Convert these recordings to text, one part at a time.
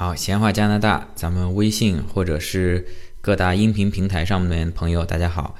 好，闲话加拿大，咱们微信或者是各大音频平台上面的朋友，大家好。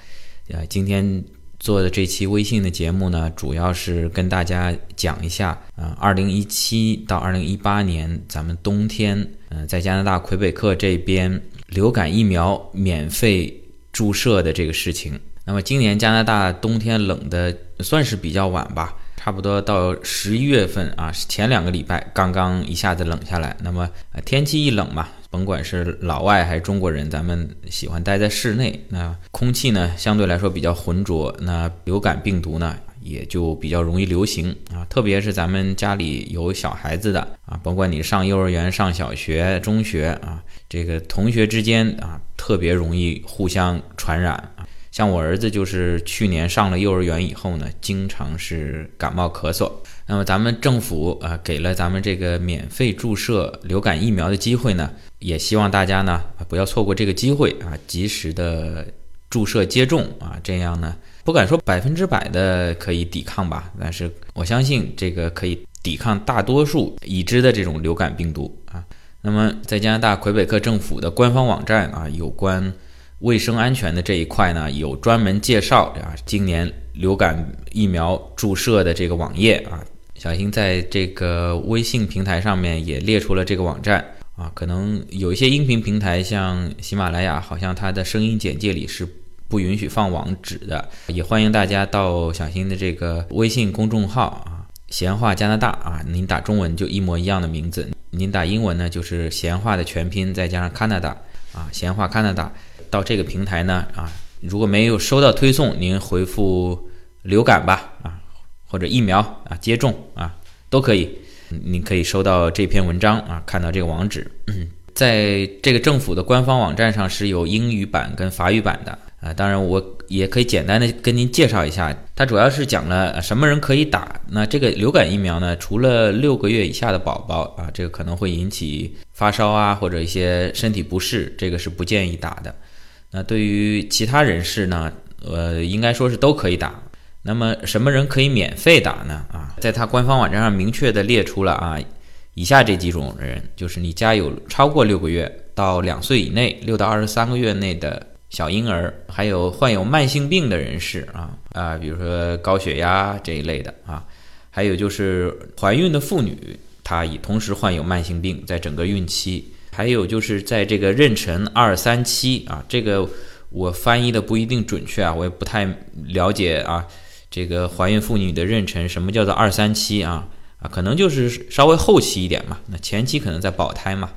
呃，今天做的这期微信的节目呢，主要是跟大家讲一下，呃，二零一七到二零一八年咱们冬天，嗯，在加拿大魁北克这边流感疫苗免费注射的这个事情。那么今年加拿大冬天冷的算是比较晚吧。差不多到十一月份啊，前两个礼拜刚刚一下子冷下来。那么天气一冷嘛，甭管是老外还是中国人，咱们喜欢待在室内。那空气呢相对来说比较浑浊，那流感病毒呢也就比较容易流行啊。特别是咱们家里有小孩子的啊，甭管你上幼儿园、上小学、中学啊，这个同学之间啊，特别容易互相传染。像我儿子就是去年上了幼儿园以后呢，经常是感冒咳嗽。那么咱们政府啊给了咱们这个免费注射流感疫苗的机会呢，也希望大家呢不要错过这个机会啊，及时的注射接种啊，这样呢不敢说百分之百的可以抵抗吧，但是我相信这个可以抵抗大多数已知的这种流感病毒啊。那么在加拿大魁北克政府的官方网站啊，有关。卫生安全的这一块呢，有专门介绍啊，今年流感疫苗注射的这个网页啊，小新在这个微信平台上面也列出了这个网站啊，可能有一些音频平台，像喜马拉雅，好像它的声音简介里是不允许放网址的，也欢迎大家到小新的这个微信公众号啊，闲话加拿大啊，您打中文就一模一样的名字，您打英文呢就是闲话的全拼再加上 Canada 啊，闲话 Canada。到这个平台呢啊，如果没有收到推送，您回复流感吧啊，或者疫苗啊接种啊都可以，您可以收到这篇文章啊，看到这个网址，在这个政府的官方网站上是有英语版跟法语版的啊，当然我也可以简单的跟您介绍一下，它主要是讲了什么人可以打。那这个流感疫苗呢，除了六个月以下的宝宝啊，这个可能会引起发烧啊或者一些身体不适，这个是不建议打的。那对于其他人士呢，呃，应该说是都可以打。那么什么人可以免费打呢？啊，在他官方网站上明确的列出了啊，以下这几种人，就是你家有超过六个月到两岁以内，六到二十三个月内的小婴儿，还有患有慢性病的人士啊啊，比如说高血压这一类的啊，还有就是怀孕的妇女，她也同时患有慢性病，在整个孕期。还有就是在这个妊娠二三期啊，这个我翻译的不一定准确啊，我也不太了解啊。这个怀孕妇女的妊娠，什么叫做二三期啊？啊，可能就是稍微后期一点嘛。那前期可能在保胎嘛，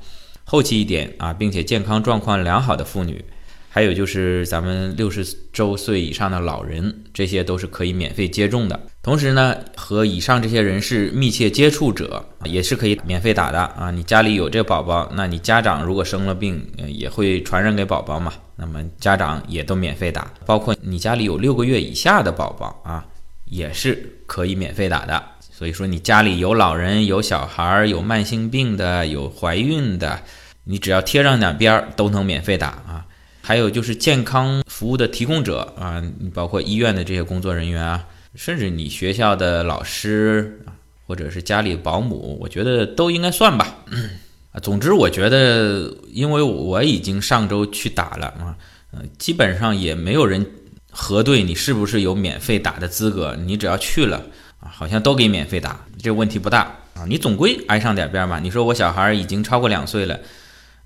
后期一点啊，并且健康状况良好的妇女。还有就是咱们六十周岁以上的老人，这些都是可以免费接种的。同时呢，和以上这些人士密切接触者也是可以免费打的啊。你家里有这宝宝，那你家长如果生了病，也会传染给宝宝嘛。那么家长也都免费打，包括你家里有六个月以下的宝宝啊，也是可以免费打的。所以说，你家里有老人、有小孩、有慢性病的、有怀孕的，你只要贴上两边儿都能免费打。还有就是健康服务的提供者啊，你包括医院的这些工作人员啊，甚至你学校的老师啊，或者是家里保姆，我觉得都应该算吧。啊，总之我觉得，因为我已经上周去打了啊，呃，基本上也没有人核对你是不是有免费打的资格，你只要去了啊，好像都给免费打，这问题不大啊。你总归挨上点边嘛。你说我小孩已经超过两岁了，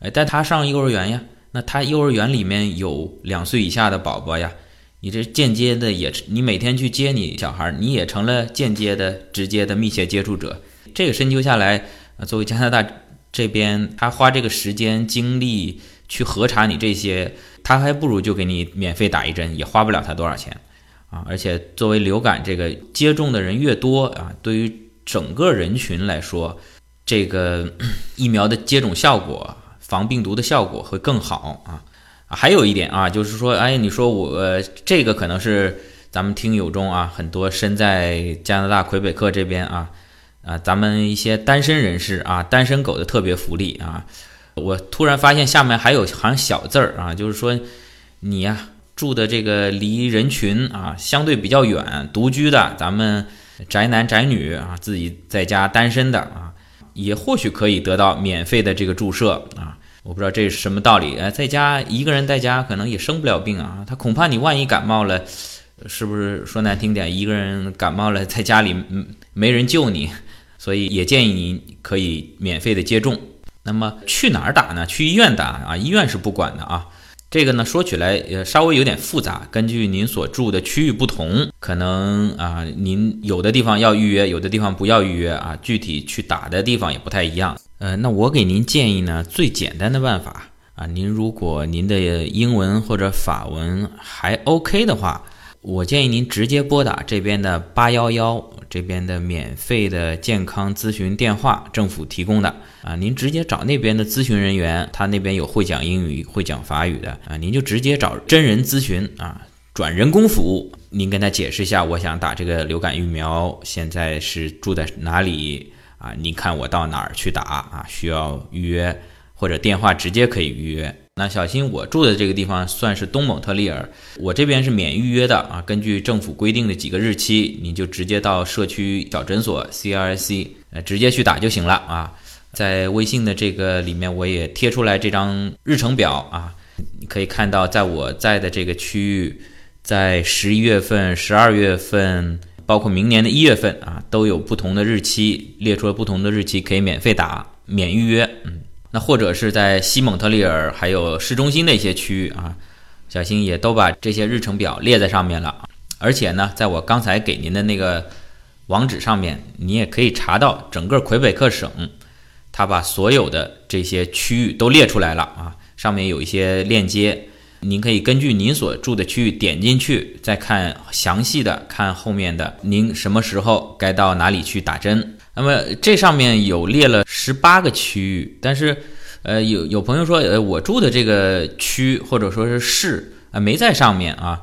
哎，带他上幼儿园呀。那他幼儿园里面有两岁以下的宝宝呀，你这间接的也，你每天去接你小孩，你也成了间接的、直接的密切接触者。这个深究下来，作为加拿大这边，他花这个时间精力去核查你这些，他还不如就给你免费打一针，也花不了他多少钱啊。而且作为流感这个接种的人越多啊，对于整个人群来说，这个 疫苗的接种效果。防病毒的效果会更好啊！还有一点啊，就是说，哎，你说我这个可能是咱们听友中啊，很多身在加拿大魁北克这边啊啊，咱们一些单身人士啊，单身狗的特别福利啊。我突然发现下面还有行小字儿啊，就是说你呀住的这个离人群啊相对比较远，独居的，咱们宅男宅女啊，自己在家单身的啊。也或许可以得到免费的这个注射啊。我不知道这是什么道理。呃，在家一个人在家可能也生不了病啊。他恐怕你万一感冒了，是不是说难听点，一个人感冒了在家里没人救你，所以也建议您可以免费的接种。那么去哪儿打呢？去医院打啊，医院是不管的啊。这个呢，说起来呃稍微有点复杂，根据您所住的区域不同，可能啊您有的地方要预约，有的地方不要预约啊，具体去打的地方也不太一样。呃，那我给您建议呢，最简单的办法啊，您如果您的英文或者法文还 OK 的话，我建议您直接拨打这边的八幺幺。这边的免费的健康咨询电话，政府提供的啊，您直接找那边的咨询人员，他那边有会讲英语、会讲法语的啊，您就直接找真人咨询啊，转人工服务。您跟他解释一下，我想打这个流感疫苗，现在是住在哪里啊？您看我到哪儿去打啊？需要预约或者电话直接可以预约。那小新，我住的这个地方算是东蒙特利尔，我这边是免预约的啊。根据政府规定的几个日期，你就直接到社区小诊所 （CRIC） 呃，直接去打就行了啊。在微信的这个里面，我也贴出来这张日程表啊，你可以看到，在我在的这个区域，在十一月份、十二月份，包括明年的一月份啊，都有不同的日期，列出了不同的日期可以免费打、免预约，嗯。那或者是在西蒙特利尔，还有市中心的一些区域啊，小新也都把这些日程表列在上面了。而且呢，在我刚才给您的那个网址上面，你也可以查到整个魁北克省，他把所有的这些区域都列出来了啊。上面有一些链接，您可以根据您所住的区域点进去，再看详细的，看后面的您什么时候该到哪里去打针。那么这上面有列了十八个区域，但是，呃，有有朋友说，呃，我住的这个区或者说是市啊没在上面啊，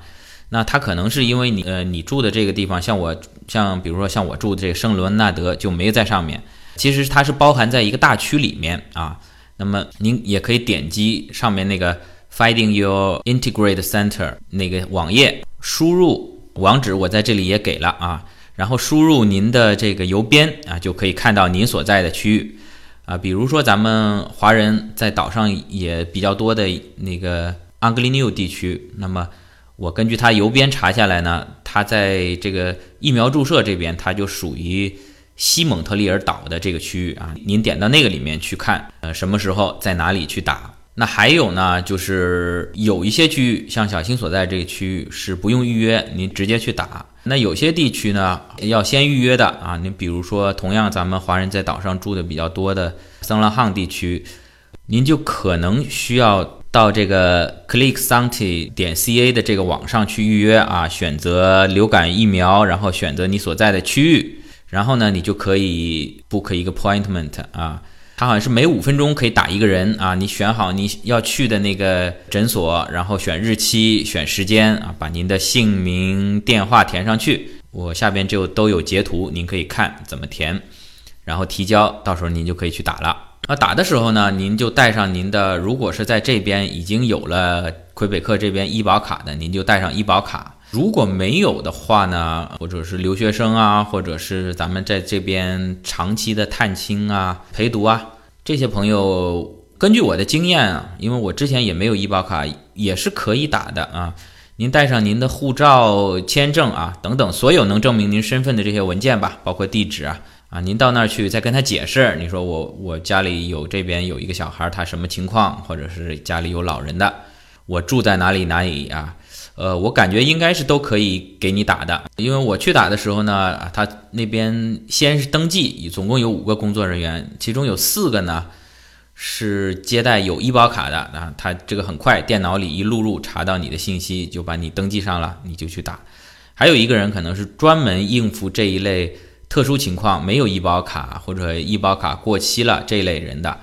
那他可能是因为你，呃，你住的这个地方，像我，像比如说像我住的这个圣伦纳德就没在上面，其实它是包含在一个大区里面啊。那么您也可以点击上面那个 Finding Your Integrated Center 那个网页，输入网址，我在这里也给了啊。然后输入您的这个邮编啊，就可以看到您所在的区域啊。比如说咱们华人在岛上也比较多的那个安格利纽地区，那么我根据他邮编查下来呢，他在这个疫苗注射这边，它就属于西蒙特利尔岛的这个区域啊。您点到那个里面去看，呃，什么时候在哪里去打？那还有呢，就是有一些区域，像小新所在这个区域是不用预约，您直接去打。那有些地区呢，要先预约的啊。您比如说，同样咱们华人在岛上住的比较多的桑拉汉地区，您就可能需要到这个 clicksanti 点 ca 的这个网上去预约啊，选择流感疫苗，然后选择你所在的区域，然后呢，你就可以 book 一个 appointment 啊。它好像是每五分钟可以打一个人啊，你选好你要去的那个诊所，然后选日期、选时间啊，把您的姓名、电话填上去。我下边就都有截图，您可以看怎么填，然后提交，到时候您就可以去打了。那打的时候呢，您就带上您的，如果是在这边已经有了魁北克这边医保卡的，您就带上医保卡。如果没有的话呢，或者是留学生啊，或者是咱们在这边长期的探亲啊、陪读啊，这些朋友，根据我的经验啊，因为我之前也没有医保卡，也是可以打的啊。您带上您的护照、签证啊等等，所有能证明您身份的这些文件吧，包括地址啊啊，您到那儿去再跟他解释，你说我我家里有这边有一个小孩，他什么情况，或者是家里有老人的，我住在哪里哪里啊？呃，我感觉应该是都可以给你打的，因为我去打的时候呢，他那边先是登记，总共有五个工作人员，其中有四个呢是接待有医保卡的啊，他这个很快，电脑里一录入查到你的信息，就把你登记上了，你就去打。还有一个人可能是专门应付这一类特殊情况，没有医保卡或者医保卡过期了这一类人的。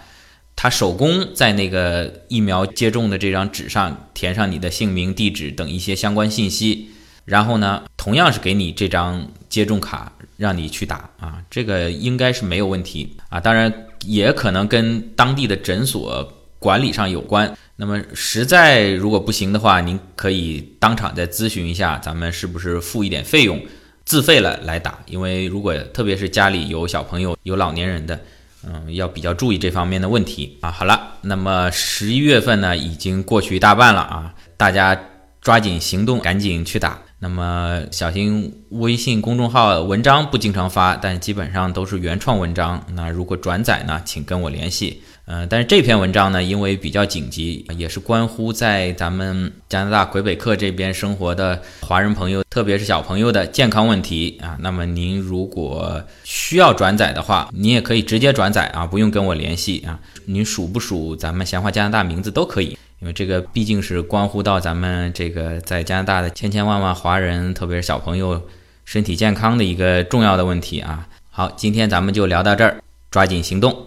他手工在那个疫苗接种的这张纸上填上你的姓名、地址等一些相关信息，然后呢，同样是给你这张接种卡，让你去打啊，这个应该是没有问题啊。当然，也可能跟当地的诊所管理上有关。那么，实在如果不行的话，您可以当场再咨询一下，咱们是不是付一点费用，自费了来打？因为如果特别是家里有小朋友、有老年人的。嗯，要比较注意这方面的问题啊。好了，那么十一月份呢，已经过去一大半了啊，大家抓紧行动，赶紧去打。那么小心微信公众号文章不经常发，但基本上都是原创文章。那如果转载呢，请跟我联系。嗯，但是这篇文章呢，因为比较紧急，也是关乎在咱们加拿大魁北克这边生活的华人朋友，特别是小朋友的健康问题啊。那么您如果需要转载的话，你也可以直接转载啊，不用跟我联系啊。您数不数咱们闲话加拿大名字都可以。因为这个毕竟是关乎到咱们这个在加拿大的千千万万华人，特别是小朋友身体健康的一个重要的问题啊。好，今天咱们就聊到这儿，抓紧行动。